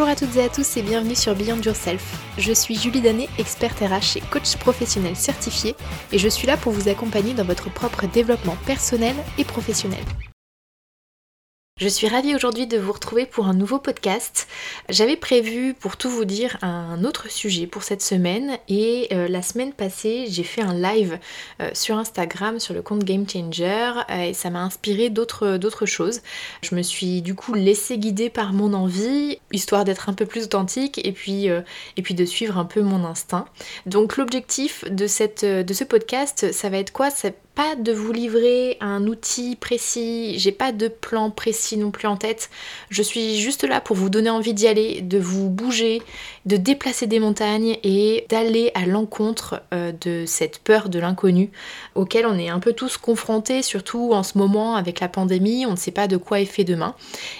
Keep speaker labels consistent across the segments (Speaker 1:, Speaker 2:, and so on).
Speaker 1: Bonjour à toutes et à tous et bienvenue sur Beyond Yourself. Je suis Julie Danet, experte RH et coach professionnel certifié et je suis là pour vous accompagner dans votre propre développement personnel et professionnel. Je suis ravie aujourd'hui de vous retrouver pour un nouveau podcast. J'avais prévu, pour tout vous dire, un autre sujet pour cette semaine et euh, la semaine passée, j'ai fait un live euh, sur Instagram sur le compte Game Changer euh, et ça m'a inspiré d'autres, choses. Je me suis du coup laissée guider par mon envie, histoire d'être un peu plus authentique et puis, et puis de suivre un peu mon instinct. Donc l'objectif de ce podcast, ça va être quoi? De vous livrer un outil précis, j'ai pas de plan précis non plus en tête. Je suis juste là pour vous donner envie d'y aller, de vous bouger, de déplacer des montagnes et d'aller à l'encontre euh, de cette peur de l'inconnu auquel on est un peu tous confrontés, surtout en ce moment avec la pandémie, on ne sait pas de quoi est fait demain.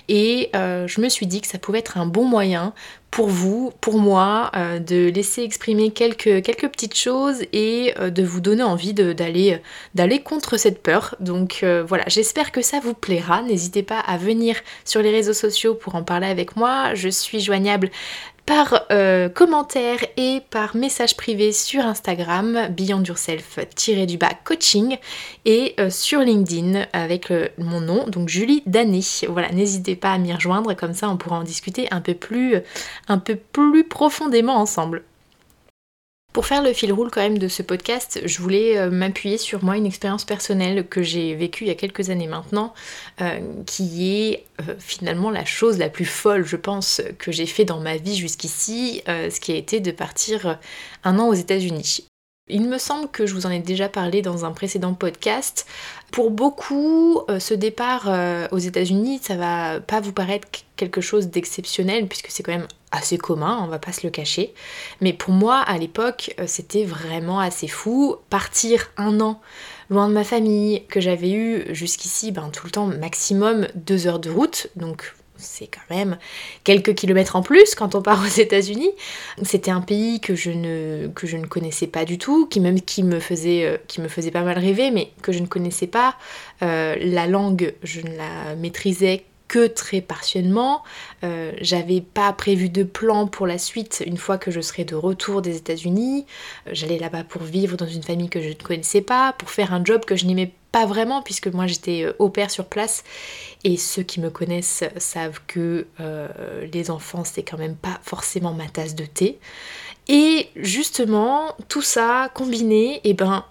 Speaker 1: Et euh, je me suis dit que ça pouvait être un bon moyen pour vous, pour moi, euh, de laisser exprimer quelques, quelques petites choses et euh, de vous donner envie d'aller d'aller contre cette peur. Donc euh, voilà, j'espère que ça vous plaira. N'hésitez pas à venir sur les réseaux sociaux pour en parler avec moi. Je suis joignable par euh, commentaire et par message privé sur Instagram, Beyond Yourself-du-bas coaching et euh, sur LinkedIn avec mon nom, donc Julie Danet. Voilà, n'hésitez pas à m'y rejoindre, comme ça on pourra en discuter un peu plus, un peu plus profondément ensemble. Pour faire le fil roule quand même de ce podcast, je voulais euh, m'appuyer sur moi une expérience personnelle que j'ai vécue il y a quelques années maintenant, euh, qui est euh, finalement la chose la plus folle, je pense, que j'ai fait dans ma vie jusqu'ici, ce qui a été de partir un an aux États-Unis. Il me semble que je vous en ai déjà parlé dans un précédent podcast. Pour beaucoup, ce départ aux États-Unis, ça va pas vous paraître quelque chose d'exceptionnel puisque c'est quand même assez commun, on va pas se le cacher. Mais pour moi, à l'époque, euh, c'était vraiment assez fou. Partir un an loin de ma famille, que j'avais eu jusqu'ici ben, tout le temps maximum deux heures de route, donc c'est quand même quelques kilomètres en plus quand on part aux États-Unis. C'était un pays que je ne, connaissais pas du tout, qui même qui me faisait, euh, qui me faisait pas mal rêver, mais que je ne connaissais pas. Euh, la langue, je ne la maîtrisais que très partiellement. Euh, j'avais pas prévu de plan pour la suite une fois que je serais de retour des États-Unis. J'allais là-bas pour vivre dans une famille que je ne connaissais pas, pour faire un job que je n'aimais pas vraiment puisque moi j'étais au pair sur place et ceux qui me connaissent savent que euh, les enfants, c'est quand même pas forcément ma tasse de thé. Et justement, tout ça combiné, et eh ben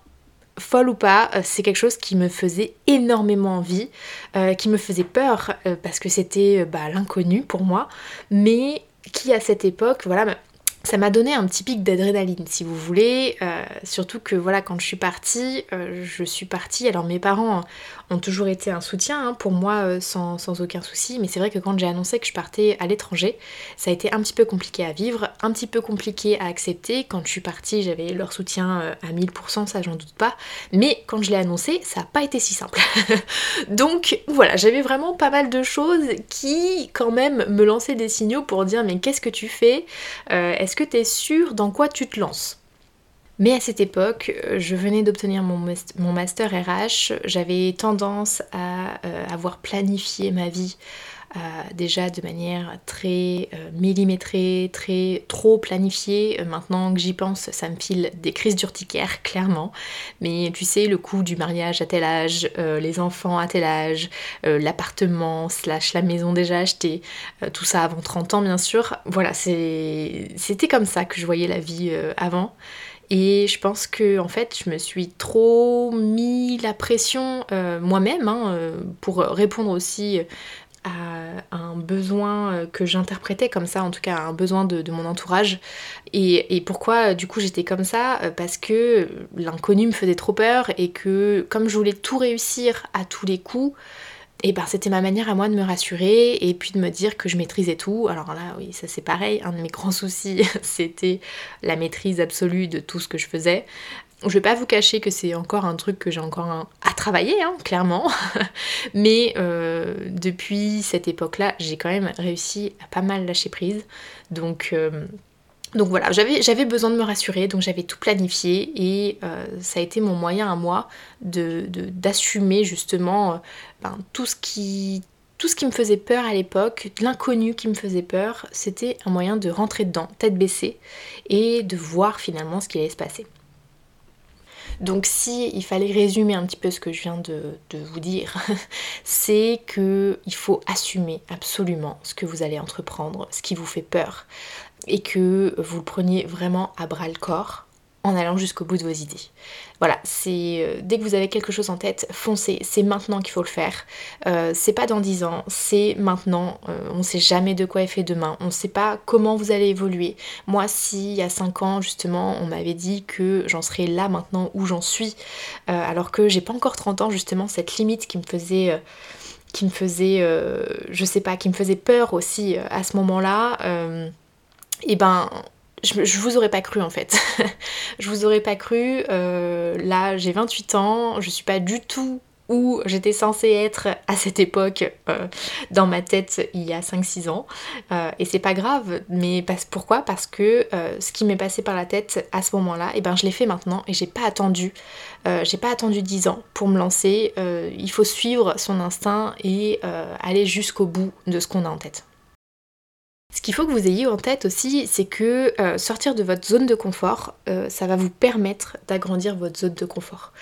Speaker 1: folle ou pas, euh, c'est quelque chose qui me faisait énormément envie, euh, qui me faisait peur parce que c'était bah, l'inconnu pour moi, mais qui à cette époque, voilà, ça m'a donné un petit pic d'adrénaline si vous voulez, surtout que voilà quand je suis partie, je suis partie, alors mes parents ont toujours été un soutien hein, pour moi euh, sans, aucun souci. Mais c'est vrai que quand j'ai annoncé que je partais à l'étranger, ça a été un petit peu compliqué à vivre, un petit peu compliqué à accepter. Quand je suis partie, j'avais leur soutien euh, à 1000%, ça j'en doute pas. Mais quand je l'ai annoncé, ça n'a pas été si simple. Donc voilà, j'avais vraiment pas mal de choses qui quand même me lançaient des signaux pour dire mais qu'est-ce que tu fais? Euh, Est-ce que tu es sûr dans quoi tu te lances? Mais à cette époque, euh, je venais d'obtenir mon, master RH, j'avais tendance à euh, avoir planifié ma vie euh, déjà de manière très millimétrée, très trop planifiée. maintenant que j'y pense, ça me file des crises d'urticaire, clairement. Mais tu sais, le coût du mariage à tel âge, les enfants à tel âge, l'appartement slash la maison déjà achetée, tout ça avant 30 ans bien sûr. Voilà, c'était comme ça que je voyais la vie avant. Et je pense que en fait, je me suis trop mis la pression euh, moi-même hein, euh, pour répondre aussi à un besoin que j'interprétais comme ça, en tout cas un besoin de, mon entourage. Et, pourquoi du coup j'étais comme ça? Parce que l'inconnu me faisait trop peur et que comme je voulais tout réussir à tous les coups, et ben c'était ma manière à moi de me rassurer et puis de me dire que je maîtrisais tout. Alors là, oui, ça c'est pareil. Un de mes grands soucis, c'était la maîtrise absolue de tout ce que je faisais. Je vais pas vous cacher que c'est encore un truc que j'ai encore à travailler, hein, clairement. Mais euh, depuis cette époque-là, j'ai quand même réussi à pas mal lâcher prise. Donc euh, voilà, j'avais besoin de me rassurer, donc j'avais tout planifié et euh, ça a été mon moyen à moi d'assumer de, justement ben, tout ce qui tout ce qui me faisait peur à l'époque, l'inconnu qui me faisait peur, c'était un moyen de rentrer dedans, tête baissée, et de voir finalement ce qui allait se passer. Donc si il fallait résumer un petit peu ce que je viens de, vous dire, c'est que il faut assumer absolument ce que vous allez entreprendre, ce qui vous fait peur, et que vous le preniez vraiment à bras le corps en allant jusqu'au bout de vos idées. Voilà, c'est euh, dès que vous avez quelque chose en tête, foncez, c'est maintenant qu'il faut le faire. Euh, c'est pas dans 10 ans, c'est maintenant. Euh, on sait jamais de quoi est fait demain, on sait pas comment vous allez évoluer. Moi, si il y a 5 ans, justement, on m'avait dit que j'en serais là maintenant où j'en suis, alors que j'ai pas encore 30 ans, justement, cette limite qui me faisait qui me faisait, je sais pas, qui me faisait peur aussi à ce moment-là, et ben je, vous aurais pas cru en fait. je vous aurais pas cru. Euh, là, j'ai 28 ans, je suis pas du tout où j'étais censée être à cette époque euh, dans ma tête il y a 5-6 ans. Euh, et c'est pas grave, mais pourquoi? Parce que ce qui m'est passé par la tête à ce moment-là, et eh ben je l'ai fait maintenant et j'ai pas attendu. j'ai pas attendu 10 ans pour me lancer. il faut suivre son instinct et aller jusqu'au bout de ce qu'on a en tête. Ce qu'il faut que vous ayez en tête aussi, c'est que euh, sortir de votre zone de confort, euh, ça va vous permettre d'agrandir votre zone de confort.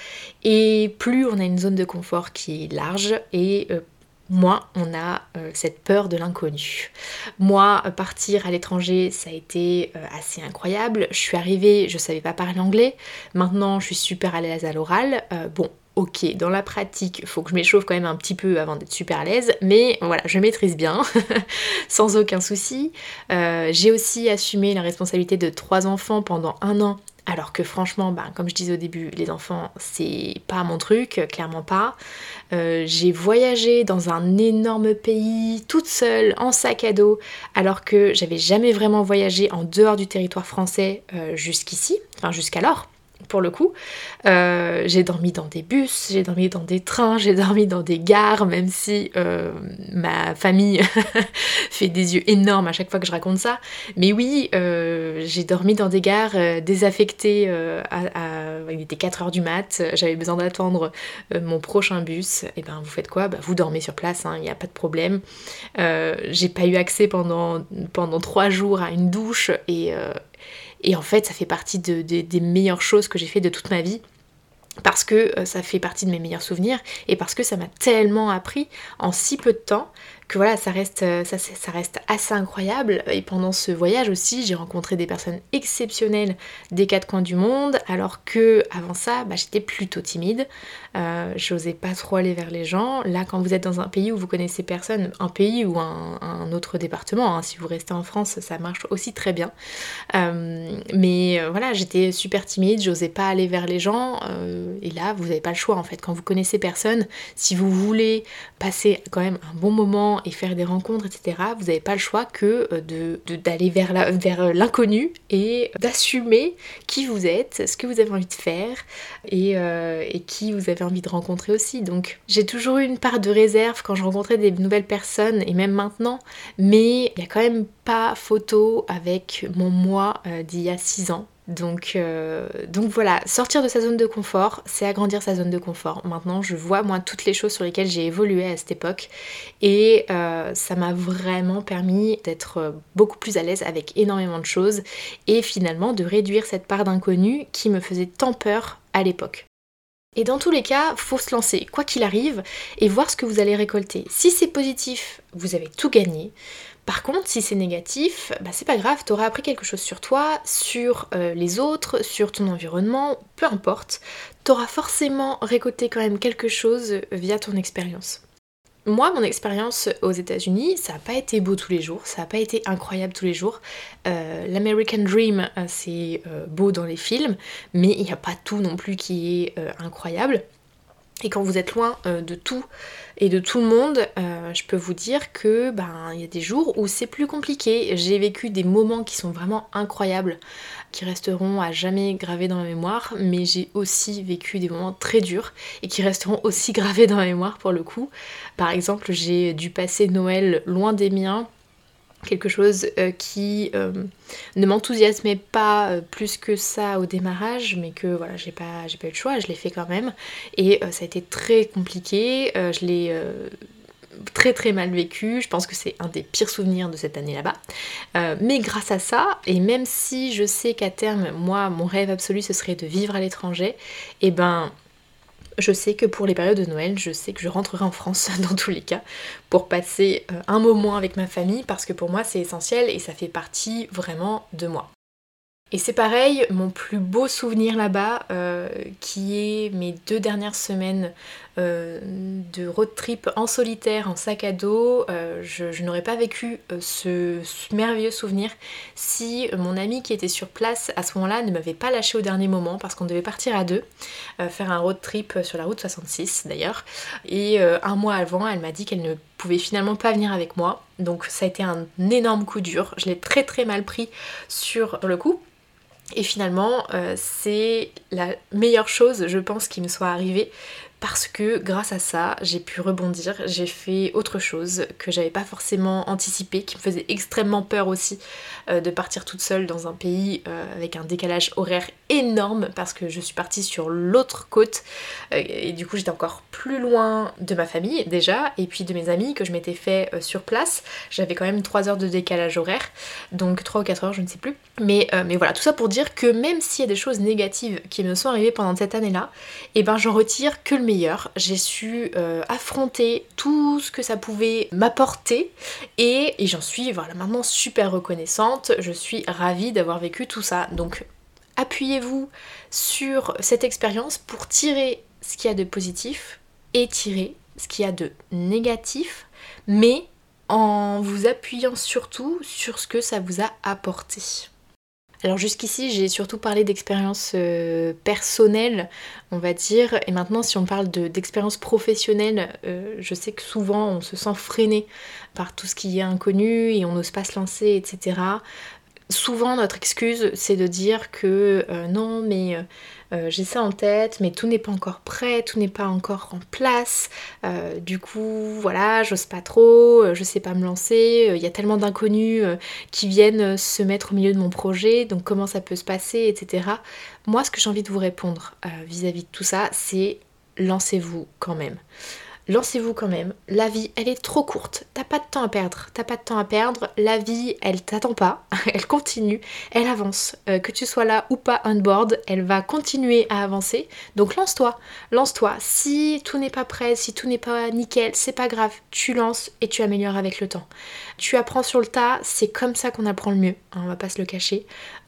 Speaker 1: Et plus on a une zone de confort qui est large et euh, moins on a cette peur de l'inconnu. Moi, partir à l'étranger, ça a été assez incroyable. Je suis arrivée, je savais pas parler anglais. Maintenant, je suis super à l'aise à l'oral. bon, ok, dans la pratique, faut que je m'échauffe quand même un petit peu avant d'être super à l'aise, mais voilà, je maîtrise bien, sans aucun souci. Euh, j'ai aussi assumé la responsabilité de trois enfants pendant un an, alors que franchement, ben, comme je disais au début, les enfants, c'est pas mon truc, clairement pas. Euh, j'ai voyagé dans un énorme pays, toute seule, en sac à dos, alors que j'avais jamais vraiment voyagé en dehors du territoire français euh, jusqu'ici, enfin jusqu'alors pour le coup. Euh, j'ai dormi dans des bus, j'ai dormi dans des trains, j'ai dormi dans des gares, même si euh, ma famille fait des yeux énormes à chaque fois que je raconte ça. Mais oui, euh, j'ai dormi dans des gares désaffectées, à, il était 4h du mat, j'avais besoin d'attendre mon prochain bus. Et ben vous faites quoi? Bah, Vous dormez sur place, il hein, n'y a pas de problème. j'ai pas eu accès pendant, pendant 3 jours à une douche et et en fait, ça fait partie des meilleures choses que j'ai fait de toute ma vie parce que euh, ça fait partie de mes meilleurs souvenirs et parce que ça m'a tellement appris en si peu de temps que voilà, ça reste, euh, ça, ça, reste assez incroyable. Et pendant ce voyage aussi, j'ai rencontré des personnes exceptionnelles des quatre coins du monde, alors que avant ça, bah, j'étais plutôt timide. Euh, j'osais pas trop aller vers les gens. Là, quand vous êtes dans un pays où vous connaissez personne, un pays ou un, autre département, hein, si vous restez en France, ça marche aussi très bien. Euh, mais voilà, j'étais super timide, j'osais pas aller vers les gens. et là, vous n'avez pas le choix en fait. Quand vous connaissez personne, si vous voulez passer quand même un bon moment, et faire des rencontres, etc., vous n'avez pas le choix que euh, d'aller vers euh, l'inconnu et d'assumer qui vous êtes, ce que vous avez envie de faire euh, et, qui vous avez envie de rencontrer aussi. Donc j'ai toujours eu une part de réserve quand je rencontrais des nouvelles personnes et même maintenant, mais il n'y a quand même pas photo avec mon moi d'il y a 6 ans donc, euh, donc voilà, sortir de sa zone de confort, c'est agrandir sa zone de confort. Maintenant, je vois moi toutes les choses sur lesquelles j'ai évolué à cette époque et euh, ça m'a vraiment permis d'être beaucoup plus à l'aise avec énormément de choses et finalement de réduire cette part d'inconnu qui me faisait tant peur à l'époque. Et dans tous les cas, faut se lancer, quoi qu'il arrive, et voir ce que vous allez récolter. Si c'est positif, vous avez tout gagné. Par contre, si c'est négatif, bah c'est pas grave, t'auras appris quelque chose sur toi, sur euh, les autres, sur ton environnement, peu importe. T'auras forcément récolté quand même quelque chose via ton expérience. Moi, mon expérience aux États-Unis, ça n'a pas été beau tous les jours, ça n'a pas été incroyable tous les jours. Euh, L'American Dream, euh, c'est beau dans les films, mais il n'y a pas tout non plus qui est incroyable. Et quand vous êtes loin de tout, et de tout le monde, euh, je peux vous dire que ben il y a des jours où c'est plus compliqué. J'ai vécu des moments qui sont vraiment incroyables, qui resteront à jamais gravés dans ma mémoire, mais j'ai aussi vécu des moments très durs et qui resteront aussi gravés dans ma mémoire pour le coup. Par exemple, j'ai dû passer Noël loin des miens quelque chose euh, qui euh, ne m'enthousiasmait pas euh, plus que ça au démarrage mais que voilà j'ai pas j'ai pas eu le choix je l'ai fait quand même et ça a été très compliqué je l'ai très très mal vécu. Je pense que c'est un des pires souvenirs de cette année là-bas. Mais grâce à ça, et même si je sais qu'à terme, moi, mon rêve absolu, ce serait de vivre à l'étranger, et ben je sais que pour les périodes de Noël, je sais que je rentrerai en France dans tous les cas pour passer euh, un moment avec ma famille parce que pour moi c'est essentiel et ça fait partie vraiment de moi. Et c'est pareil, mon plus beau souvenir là-bas, euh, qui est mes deux dernières semaines euh, de road trip en solitaire, en sac à dos, euh, je, n'aurais pas vécu ce, merveilleux souvenir si mon ami qui était sur place à ce moment-là ne m'avait pas lâché au dernier moment parce qu'on devait partir à deux, faire un road trip sur la route 66 d'ailleurs. Et un mois avant, elle m'a dit qu'elle ne pouvait finalement pas venir avec moi. Donc ça a été un énorme coup dur. Je l'ai très très mal pris sur le coup. Et finalement, euh, c'est la meilleure chose, je pense, qui me soit arrivée parce que grâce à ça, j'ai pu rebondir, j'ai fait autre chose que j'avais pas forcément anticipé, qui me faisait extrêmement peur aussi euh, de partir toute seule dans un pays euh, avec un décalage horaire énorme parce que je suis partie sur l'autre côte euh, et du coup j'étais encore plus loin de ma famille déjà et puis de mes amis que je m'étais fait sur place. J'avais quand même 3 heures de décalage horaire, donc 3 ou 4 heures, je ne sais plus. Mais, mais voilà, tout ça pour dire que même s'il y a des choses négatives qui me sont arrivées pendant cette année-là, et eh ben j'en retire que le J'ai su euh, affronter tout ce que ça pouvait m'apporter et, j'en suis voilà, maintenant super reconnaissante. Je suis ravie d'avoir vécu tout ça. Donc appuyez-vous sur cette expérience pour tirer ce qu'il y a de positif et tirer ce qu'il y a de négatif, mais en vous appuyant surtout sur ce que ça vous a apporté. Alors jusqu'ici, j'ai surtout parlé d'expérience euh, personnelle, on va dire, et maintenant si on parle d'expérience professionnelle, euh, je sais que souvent on se sent freiné par tout ce qui est inconnu et on n'ose pas se lancer, etc. Souvent notre excuse c'est de dire que euh, non mais euh, j'ai ça en tête, mais tout n'est pas encore prêt, tout n'est pas encore en place. Euh, du coup, voilà, j'ose pas trop, euh, je sais pas me lancer. Il y a tellement d'inconnus qui viennent se mettre au milieu de mon projet, donc comment ça peut se passer, etc. Moi, ce que j'ai envie de vous répondre vis à -vis de tout ça, c'est lancez-vous quand même lancez-vous quand même. La vie, elle est trop courte. T'as pas de temps à perdre. T'as pas de temps à perdre. La vie, elle t'attend pas. elle continue. Elle avance. Euh, que tu sois là ou pas on board, elle va continuer à avancer. Donc lance-toi. Lance-toi. Si tout n'est pas prêt, si tout n'est pas nickel, c'est pas grave. Tu lances et tu améliores avec le temps. Tu apprends sur le tas. C'est comme ça qu'on apprend le mieux. Hein, on va pas se le cacher.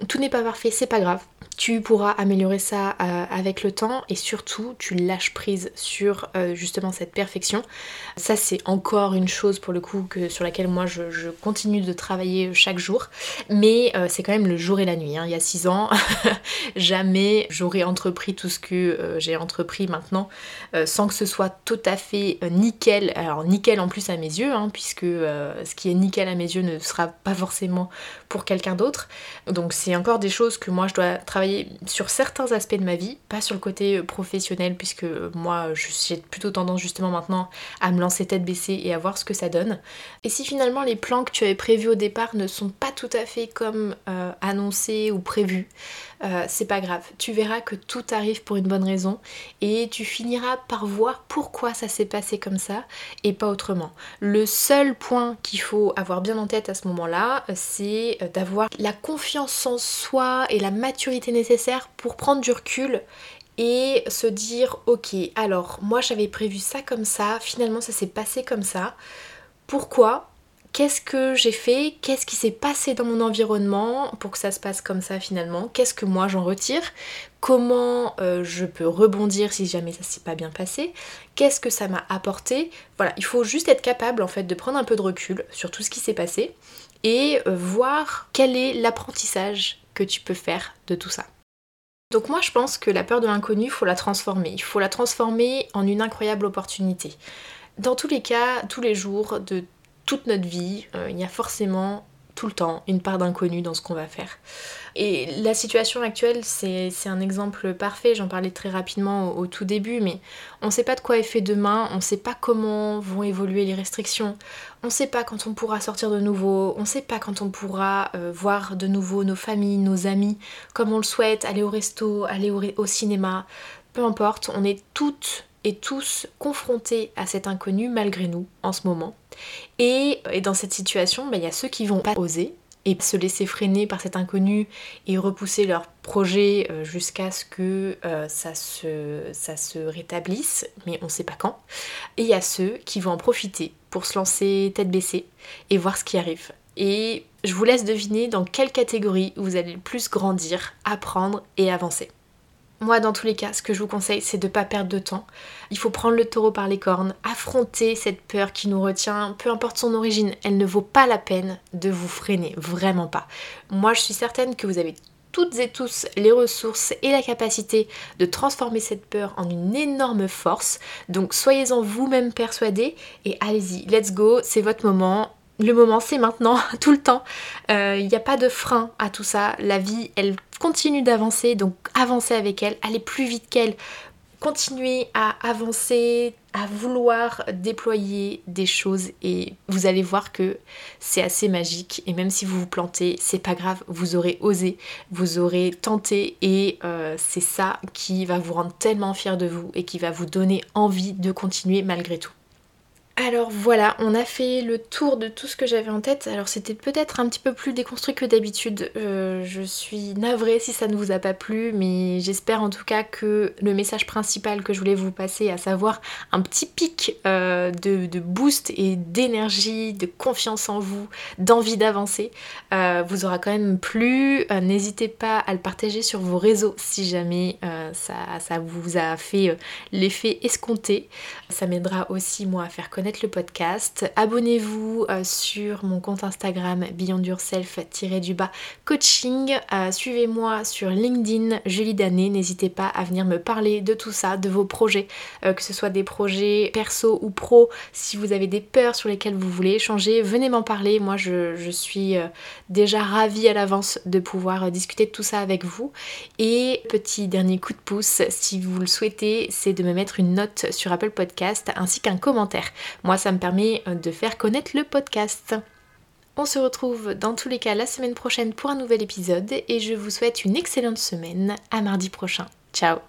Speaker 1: Tout n'est pas parfait, c'est pas grave. Tu pourras améliorer ça euh, avec le temps et surtout tu lâches prise sur euh, justement cette Ça c'est encore une chose pour le coup que, sur laquelle moi je, continue de travailler chaque jour. Mais euh, c'est quand même le jour et la nuit. Hein. Il y a six ans, jamais j'aurais entrepris tout ce que j'ai entrepris maintenant sans que ce soit tout à fait nickel. Alors nickel en plus à mes yeux, hein, puisque ce qui est nickel à mes yeux ne sera pas forcément pour quelqu'un d'autre. Donc c'est encore des choses que moi je dois travailler sur certains aspects de ma vie, pas sur le côté euh, professionnel, puisque euh, moi j'ai plutôt tendance justement à me lancer tête baissée et à voir ce que ça donne. Et si finalement les plans que tu avais prévus au départ ne sont pas tout à fait comme euh, annoncés ou prévus, c'est pas grave. Tu verras que tout arrive pour une bonne raison et tu finiras par voir pourquoi ça s'est passé comme ça et pas autrement. Le seul point qu'il faut avoir bien en tête à ce moment-là, c'est d'avoir la confiance en soi et la maturité nécessaire pour prendre du recul et se dire ok alors moi j'avais prévu ça comme ça, finalement ça s'est passé comme ça. Pourquoi? Qu'est-ce que j'ai fait? Qu'est-ce qui s'est passé dans mon environnement pour que ça se passe comme ça finalement? Qu'est-ce que moi j'en retire? Comment euh, je peux rebondir si jamais ça s'est pas bien passé? Qu'est-ce que ça m'a apporté? Voilà, il faut juste être capable en fait de prendre un peu de recul sur tout ce qui s'est passé et euh, voir quel est l'apprentissage que tu peux faire de tout ça. Donc moi je pense que la peur de l'inconnu, faut la transformer. Il faut la transformer en une incroyable opportunité. Dans tous les cas, tous les jours de toute notre vie, euh, il y a forcément le temps une part d'inconnu dans ce qu'on va faire. Et la situation actuelle, c'est un exemple parfait, j'en parlais très rapidement au, tout début, mais on ne sait pas de quoi est fait demain, on ne sait pas comment vont évoluer les restrictions, on ne sait pas quand on pourra sortir de nouveau, on ne sait pas quand on pourra euh, voir de nouveau nos familles, nos amis, comme on le souhaite, aller au resto, aller au cinéma, peu importe, on est toutes et tous confrontés à cet inconnu malgré nous en ce moment. Et, dans cette situation, bah, il y a ceux qui vont pas oser et se laisser freiner par cet inconnu et repousser leur projet euh, jusqu'à ce que euh, ça, se, ça se rétablisse, mais on ne sait pas quand. Et il y a ceux qui vont en profiter pour se lancer tête baissée et voir ce qui arrive. Et je vous laisse deviner dans quelle catégorie vous allez le plus grandir, apprendre et avancer. Moi, dans tous les cas, ce que je vous conseille, c'est de ne pas perdre de temps. Il faut prendre le taureau par les cornes, affronter cette peur qui nous retient, peu importe son origine, elle ne vaut pas la peine de vous freiner, vraiment pas. Moi, je suis certaine que vous avez toutes et tous les ressources et la capacité de transformer cette peur en une énorme force. Donc soyez-en vous-même persuadés et allez-y, let's go, c'est votre moment, le moment, c'est maintenant, tout le temps. Il euh, n'y a pas de frein à tout ça. La vie, elle continue d'avancer, donc avancez avec elle, allez plus vite qu'elle. Continuez à avancer, à vouloir déployer des choses et vous allez voir que c'est assez magique et même si vous vous plantez, c'est pas grave, vous aurez osé, vous aurez tenté et euh, c'est ça qui va vous rendre tellement fier de vous et qui va vous donner envie de continuer malgré tout. Alors voilà, on a fait le tour de tout ce que j'avais en tête. Alors c'était peut-être un petit peu plus déconstruit que d'habitude. Euh, je suis navrée si ça ne vous a pas plu, mais j'espère en tout cas que le message principal que je voulais vous passer, à savoir un petit pic euh, de, boost et d'énergie, de confiance en vous, d'envie d'avancer, euh, vous aura quand même plu. N'hésitez pas à le partager sur vos réseaux si jamais ça, ça, vous a fait l'effet escompté. Ça m'aidera aussi moi à faire connaître le podcast. Abonnez-vous euh, sur mon compte Instagram Beyond Yourself-du-bas coaching. Euh, suivez-moi sur LinkedIn Julie Danet. N'hésitez pas à venir me parler de tout ça, de vos projets, euh, que ce soit des projets perso ou pro. Si vous avez des peurs sur lesquelles vous voulez échanger, venez m'en parler. Moi, je, je suis déjà ravie à l'avance de pouvoir discuter de tout ça avec vous. Et petit dernier coup de pouce, si vous le souhaitez, c'est de me mettre une note sur Apple Podcast ainsi qu'un commentaire. Moi, ça me permet euh, de faire connaître le podcast. On se retrouve dans tous les cas la semaine prochaine pour un nouvel épisode et je vous souhaite une excellente semaine. À mardi prochain. Ciao